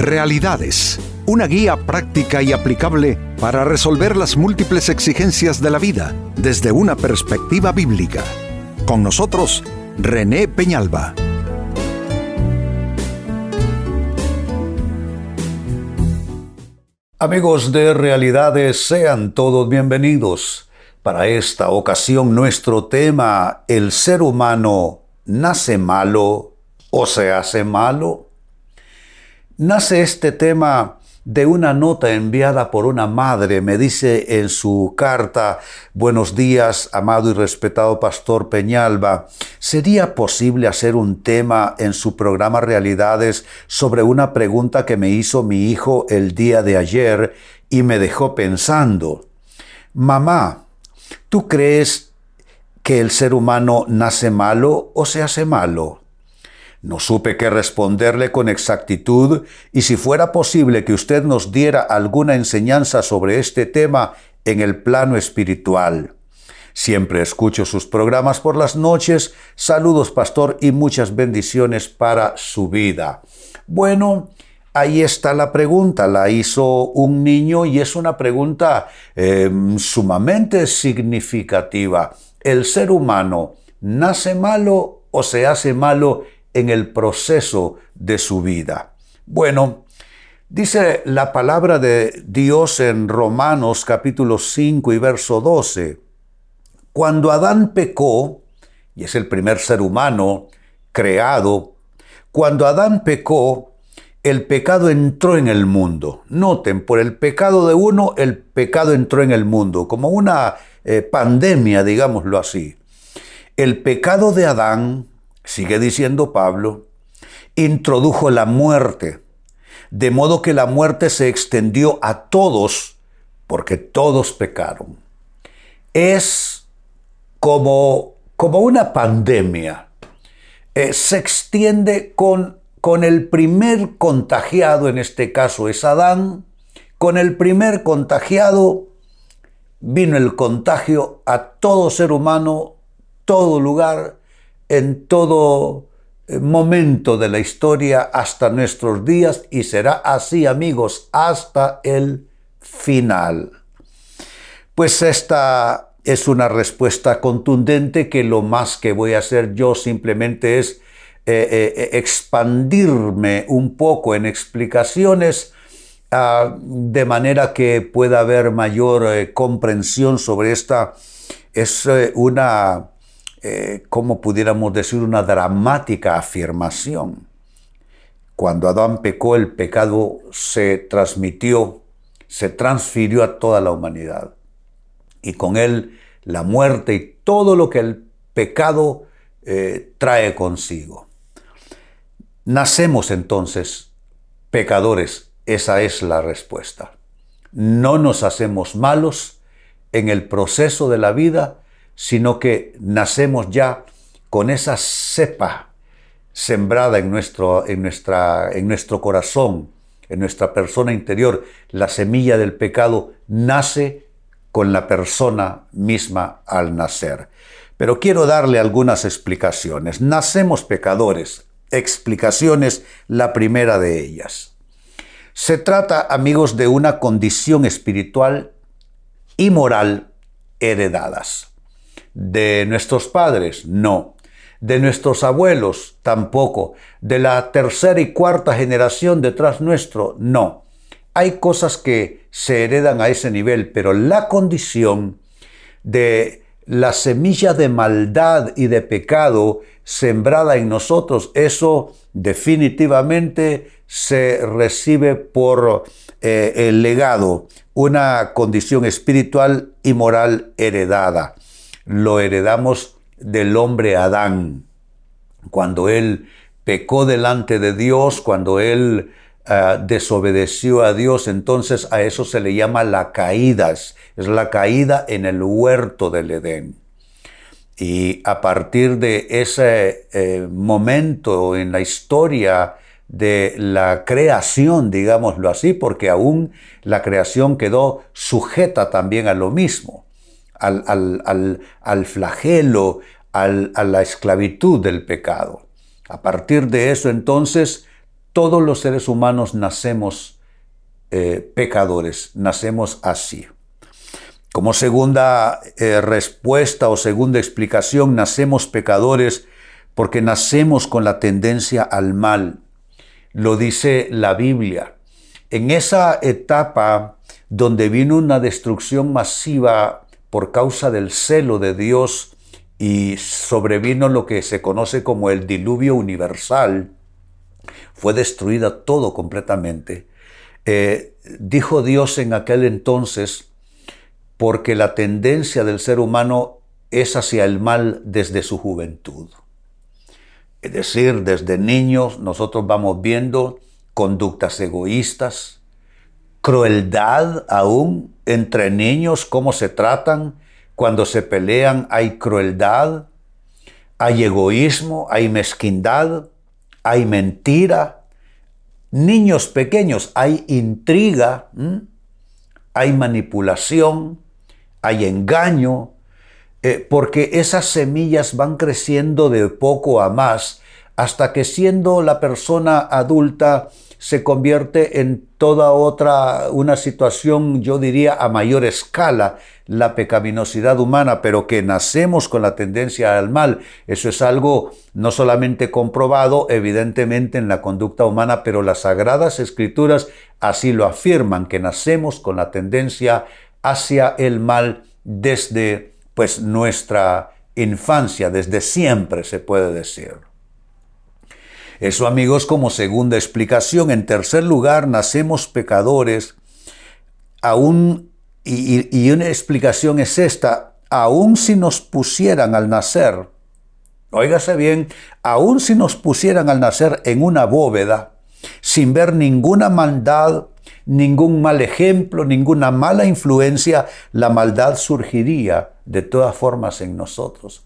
Realidades, una guía práctica y aplicable para resolver las múltiples exigencias de la vida desde una perspectiva bíblica. Con nosotros, René Peñalba. Amigos de Realidades, sean todos bienvenidos. Para esta ocasión nuestro tema, ¿el ser humano nace malo o se hace malo? Nace este tema de una nota enviada por una madre. Me dice en su carta, buenos días, amado y respetado pastor Peñalba, ¿sería posible hacer un tema en su programa Realidades sobre una pregunta que me hizo mi hijo el día de ayer y me dejó pensando? Mamá, ¿tú crees que el ser humano nace malo o se hace malo? No supe qué responderle con exactitud y si fuera posible que usted nos diera alguna enseñanza sobre este tema en el plano espiritual. Siempre escucho sus programas por las noches. Saludos, pastor, y muchas bendiciones para su vida. Bueno, ahí está la pregunta. La hizo un niño y es una pregunta em, sumamente significativa. ¿El ser humano nace malo o se hace malo en el proceso de su vida. Bueno, dice la palabra de Dios en Romanos capítulo 5 y verso 12, cuando Adán pecó, y es el primer ser humano creado, cuando Adán pecó, el pecado entró en el mundo. Noten, por el pecado de uno, el pecado entró en el mundo, como una eh, pandemia, digámoslo así. El pecado de Adán sigue diciendo Pablo, introdujo la muerte, de modo que la muerte se extendió a todos, porque todos pecaron. Es como, como una pandemia. Eh, se extiende con, con el primer contagiado, en este caso es Adán, con el primer contagiado vino el contagio a todo ser humano, todo lugar, en todo eh, momento de la historia hasta nuestros días y será así amigos hasta el final. Pues esta es una respuesta contundente que lo más que voy a hacer yo simplemente es eh, eh, expandirme un poco en explicaciones ah, de manera que pueda haber mayor comprensión sobre esta. Es una eh, como pudiéramos decir, una dramática afirmación. Cuando Adán pecó, el pecado se transmitió, se transfirió a toda la humanidad. Y con él la muerte y todo lo que el pecado eh, trae consigo. Nacemos entonces pecadores, esa es la respuesta. No nos hacemos malos en el proceso de la vida, sino que nacemos ya con esa cepa sembrada en nuestro, en, nuestra, en nuestro corazón, en nuestra persona interior. La semilla del pecado nace con la persona misma al nacer. Pero quiero darle algunas explicaciones. Nacemos pecadores. Explicaciones, la primera de ellas. Se trata, amigos, de una condición espiritual y moral heredadas. ¿De nuestros padres? No. ¿De nuestros abuelos? Tampoco. ¿De la tercera y cuarta generación detrás nuestro? No. Hay cosas que se heredan a ese nivel, pero la condición de la semilla de maldad y de pecado sembrada en nosotros, eso definitivamente se recibe por eh, el legado, una condición espiritual y moral heredada lo heredamos del hombre Adán. Cuando él pecó delante de Dios, cuando él ah, desobedeció a Dios, entonces a eso se le llama la caída, es la caída en el huerto del Edén. Y a partir de ese eh, momento en la historia de la creación, digámoslo así, porque aún la creación quedó sujeta también a lo mismo al, flagelo, a la esclavitud del pecado. A partir de eso entonces todos los seres humanos nacemos eh, pecadores, nacemos así. Como segunda eh, respuesta o segunda explicación, nacemos pecadores porque nacemos con la tendencia al mal. Lo dice la Biblia. En esa etapa donde vino una destrucción masiva por causa del celo de Dios y sobrevino lo que se conoce como el diluvio universal, fue destruida todo completamente. Eh, dijo Dios en aquel entonces, porque la tendencia del ser humano es hacia el mal desde su juventud. Es decir, desde niños nosotros vamos viendo conductas egoístas, crueldad aún entre niños, cómo se tratan, cuando se pelean hay crueldad, hay egoísmo, hay mezquindad, hay mentira. Niños pequeños, hay intriga, hay manipulación, hay engaño, eh, porque esas semillas van creciendo de poco a más hasta que siendo la persona adulta se convierte en toda otra, una situación, yo diría, a mayor escala, la pecaminosidad humana, pero que nacemos con la tendencia al mal. Eso es algo no solamente comprobado, evidentemente, en la conducta humana, pero las sagradas escrituras así lo afirman, que nacemos con la tendencia hacia el mal desde pues nuestra infancia, desde siempre se puede decir. Eso amigos como segunda explicación. En tercer lugar, nacemos pecadores, aún, y, y una explicación es esta, aún si nos pusieran al nacer, óigase bien, aún si nos pusieran al nacer en una bóveda, sin ver ninguna maldad ningún mal ejemplo, ninguna mala influencia, la maldad surgiría de todas formas en nosotros.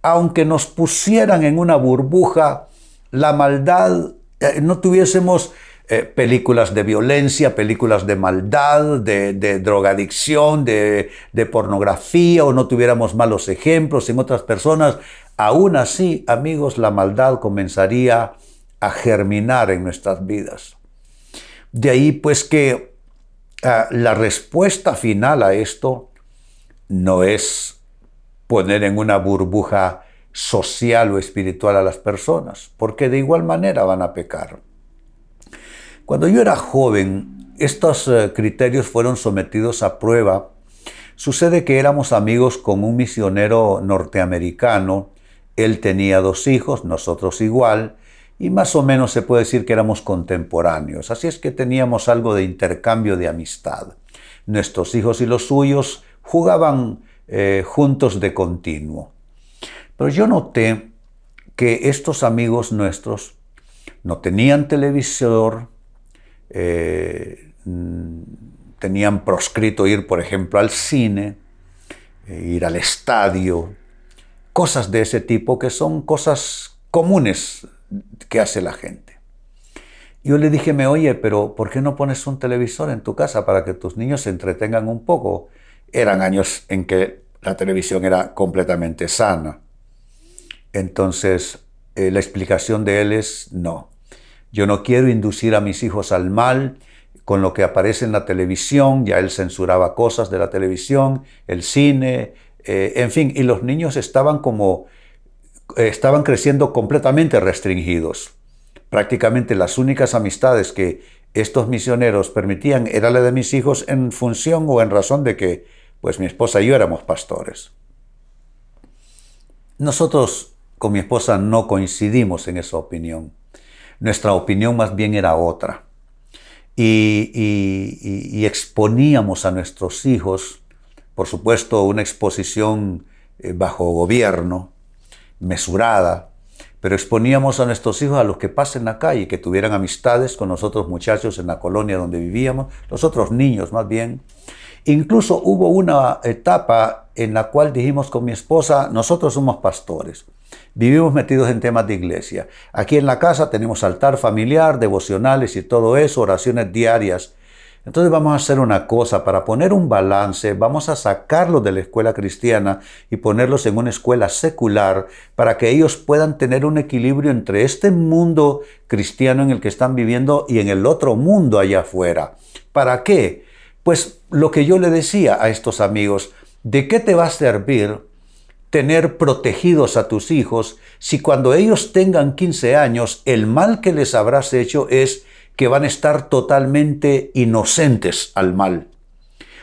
Aunque nos pusieran en una burbuja, la maldad, eh, no tuviésemos eh, películas de violencia, películas de maldad, de, drogadicción, de, pornografía, o no tuviéramos malos ejemplos en otras personas, aún así, amigos, la maldad comenzaría a germinar en nuestras vidas. De ahí pues que ah, la respuesta final a esto no es poner en una burbuja social o espiritual a las personas, porque de igual manera van a pecar. Cuando yo era joven, estos eh, criterios fueron sometidos a prueba. Sucede que éramos amigos con un misionero norteamericano, él tenía dos hijos, nosotros igual, y más o menos se puede decir que éramos contemporáneos, así es que teníamos algo de intercambio de amistad. Nuestros hijos y los suyos jugaban eh, juntos de continuo. Pero yo noté que estos amigos nuestros no tenían televisor, eh, tenían proscrito ir, por ejemplo, al cine, eh, ir al estadio, cosas de ese tipo que son cosas comunes ¿Qué hace la gente. Yo le dije, me oye, pero ¿por qué no pones un televisor en tu casa para que tus niños se entretengan un poco? Eran años en que la televisión era completamente sana. Entonces, eh, la explicación de él es no. Yo no quiero inducir a mis hijos al mal con lo que aparece en la televisión. Ya él censuraba cosas de la televisión, el cine, eh, en fin, y los niños estaban como estaban creciendo completamente restringidos. Prácticamente las únicas amistades que estos misioneros permitían era la de mis hijos en función o en razón de que pues mi esposa y yo éramos pastores. Nosotros con mi esposa no coincidimos en esa opinión. Nuestra opinión más bien era otra. Y, exponíamos a nuestros hijos, por supuesto, una exposición eh, bajo gobierno, mesurada, pero exponíamos a nuestros hijos a los que pasen en la calle, que tuvieran amistades con nosotros muchachos en la colonia donde vivíamos, los otros niños más bien. Incluso hubo una etapa en la cual dijimos con mi esposa, nosotros somos pastores, vivimos metidos en temas de iglesia. Aquí en la casa tenemos altar familiar, devocionales y todo eso, oraciones diarias. Entonces vamos a hacer una cosa, para poner un balance, vamos a sacarlos de la escuela cristiana y ponerlos en una escuela secular para que ellos puedan tener un equilibrio entre este mundo cristiano en el que están viviendo y en el otro mundo allá afuera. ¿Para qué? Pues lo que yo le decía a estos amigos, ¿de qué te va a servir tener protegidos a tus hijos si cuando ellos tengan 15 años el mal que les habrás hecho es que van a estar totalmente inocentes al mal.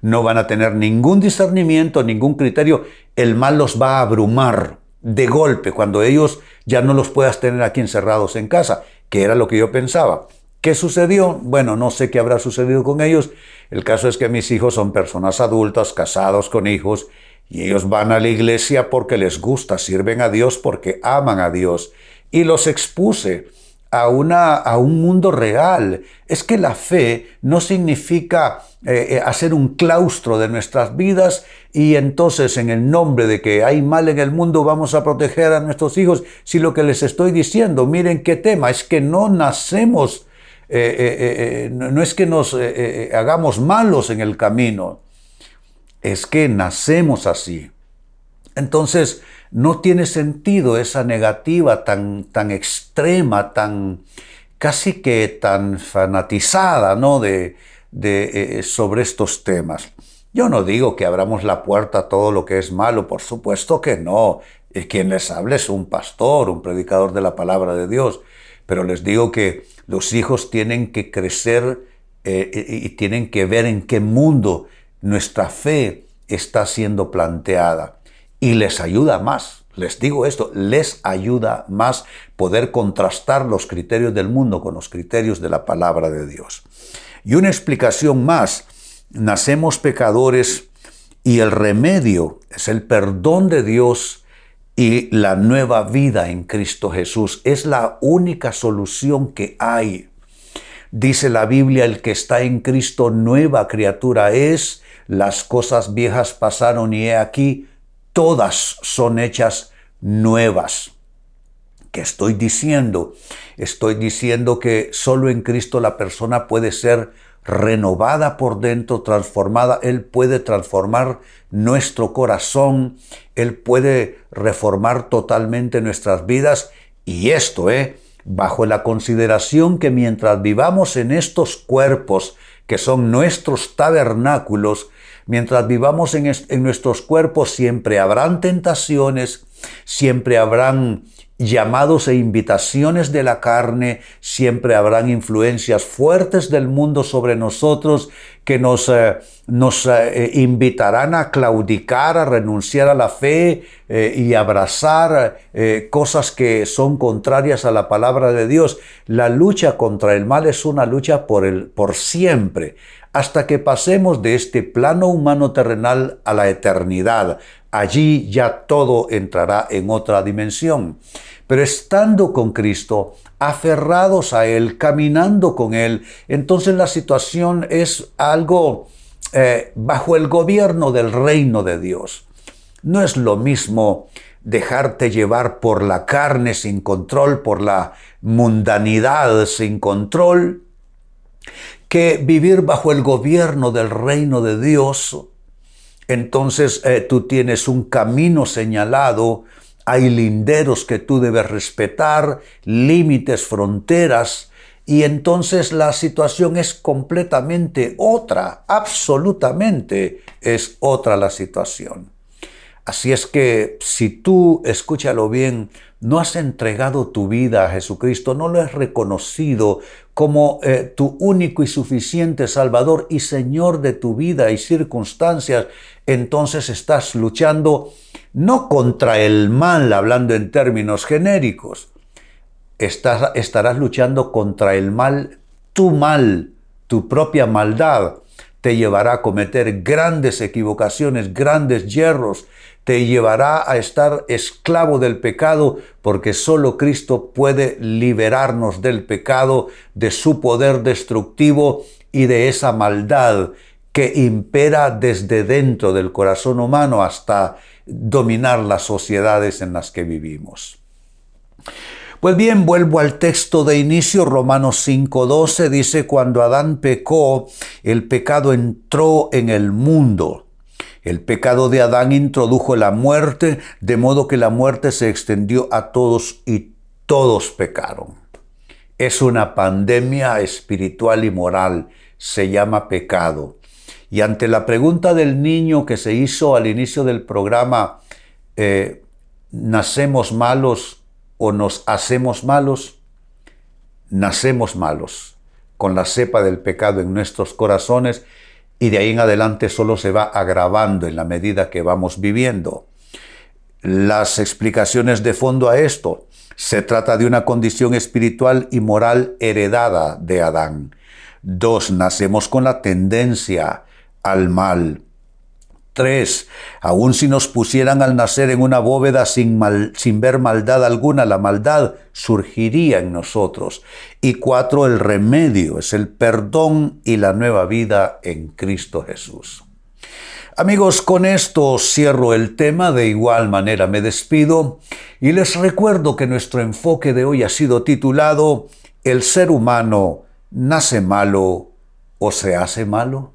No van a tener ningún discernimiento, ningún criterio. El mal los va a abrumar de golpe cuando ellos ya no los puedas tener aquí encerrados en casa, que era lo que yo pensaba. ¿Qué sucedió? Bueno, no sé qué habrá sucedido con ellos. El caso es que mis hijos son personas adultas, casados con hijos, y ellos van a la iglesia porque les gusta, sirven a Dios porque aman a Dios. Y los expuse a, una, a un mundo real. Es que la fe no significa eh, eh, hacer un claustro de nuestras vidas y entonces en el nombre de que hay mal en el mundo vamos a proteger a nuestros hijos. Si lo que les estoy diciendo, miren qué tema, es que no nacemos, eh, no es que nos hagamos malos en el camino, es que nacemos así. Entonces, no tiene sentido esa negativa tan, tan extrema, tan casi que tan fanatizada, ¿no? De, eh, sobre estos temas. Yo no digo que abramos la puerta a todo lo que es malo, por supuesto que no. Y quien les hable es un pastor, un predicador de la palabra de Dios. Pero les digo que los hijos tienen que crecer eh, y tienen que ver en qué mundo nuestra fe está siendo planteada y les ayuda más. Les digo esto, les ayuda más poder contrastar los criterios del mundo con los criterios de la palabra de Dios. Y una explicación más, nacemos pecadores y el remedio es el perdón de Dios y la nueva vida en Cristo Jesús. Es la única solución que hay. Dice la Biblia, el que está en Cristo nueva criatura es, las cosas viejas pasaron y he aquí, todas son hechas nuevas. ¿Qué estoy diciendo? Estoy diciendo que solo en Cristo la persona puede ser renovada por dentro, transformada. Él puede transformar nuestro corazón, Él puede reformar totalmente nuestras vidas. Y esto, ¿eh? Bajo la consideración que mientras vivamos en estos cuerpos, que son nuestros tabernáculos, Mientras vivamos en, nuestros cuerpos siempre habrán tentaciones, siempre habrán llamados e invitaciones de la carne, siempre habrán influencias fuertes del mundo sobre nosotros que nos, eh, nos eh, invitarán a claudicar, a renunciar a la fe eh, y abrazar cosas que son contrarias a la palabra de Dios. La lucha contra el mal es una lucha por, el, por siempre hasta que pasemos de este plano humano terrenal a la eternidad. Allí ya todo entrará en otra dimensión. Pero estando con Cristo, aferrados a Él, caminando con Él, entonces la situación es algo eh, bajo el gobierno del reino de Dios. No es lo mismo dejarte llevar por la carne sin control, por la mundanidad sin control, que vivir bajo el gobierno del reino de Dios, entonces eh, tú tienes un camino señalado, hay linderos que tú debes respetar, límites, fronteras, y entonces la situación es completamente otra, absolutamente es otra la situación. Así es que si tú, escúchalo bien, no has entregado tu vida a Jesucristo, no lo has reconocido como eh, tu único y suficiente Salvador y Señor de tu vida y circunstancias, entonces estás luchando no contra el mal, hablando en términos genéricos, estás, estarás luchando contra el mal, tu mal, tu propia maldad. Te llevará a cometer grandes equivocaciones, grandes hierros, te llevará a estar esclavo del pecado, porque solo Cristo puede liberarnos del pecado, de su poder destructivo y de esa maldad que impera desde dentro del corazón humano hasta dominar las sociedades en las que vivimos. Pues bien, vuelvo al texto de inicio, Romanos 5:12 dice, cuando Adán pecó, el pecado entró en el mundo. El pecado de Adán introdujo la muerte, de modo que la muerte se extendió a todos y todos pecaron. Es una pandemia espiritual y moral, se llama pecado. Y ante la pregunta del niño que se hizo al inicio del programa, eh, ¿nacemos malos o nos hacemos malos? Nacemos malos, con la cepa del pecado en nuestros corazones y de ahí en adelante solo se va agravando en la medida que vamos viviendo. Las explicaciones de fondo a esto, se trata de una condición espiritual y moral heredada de Adán. Dos, nacemos con la tendencia al mal. Tres, aun si nos pusieran al nacer en una bóveda sin, sin ver maldad alguna, la maldad surgiría en nosotros. Y cuatro, el remedio es el perdón y la nueva vida en Cristo Jesús. Amigos, con esto cierro el tema, de igual manera me despido y les recuerdo que nuestro enfoque de hoy ha sido titulado ¿El ser humano nace malo o se hace malo?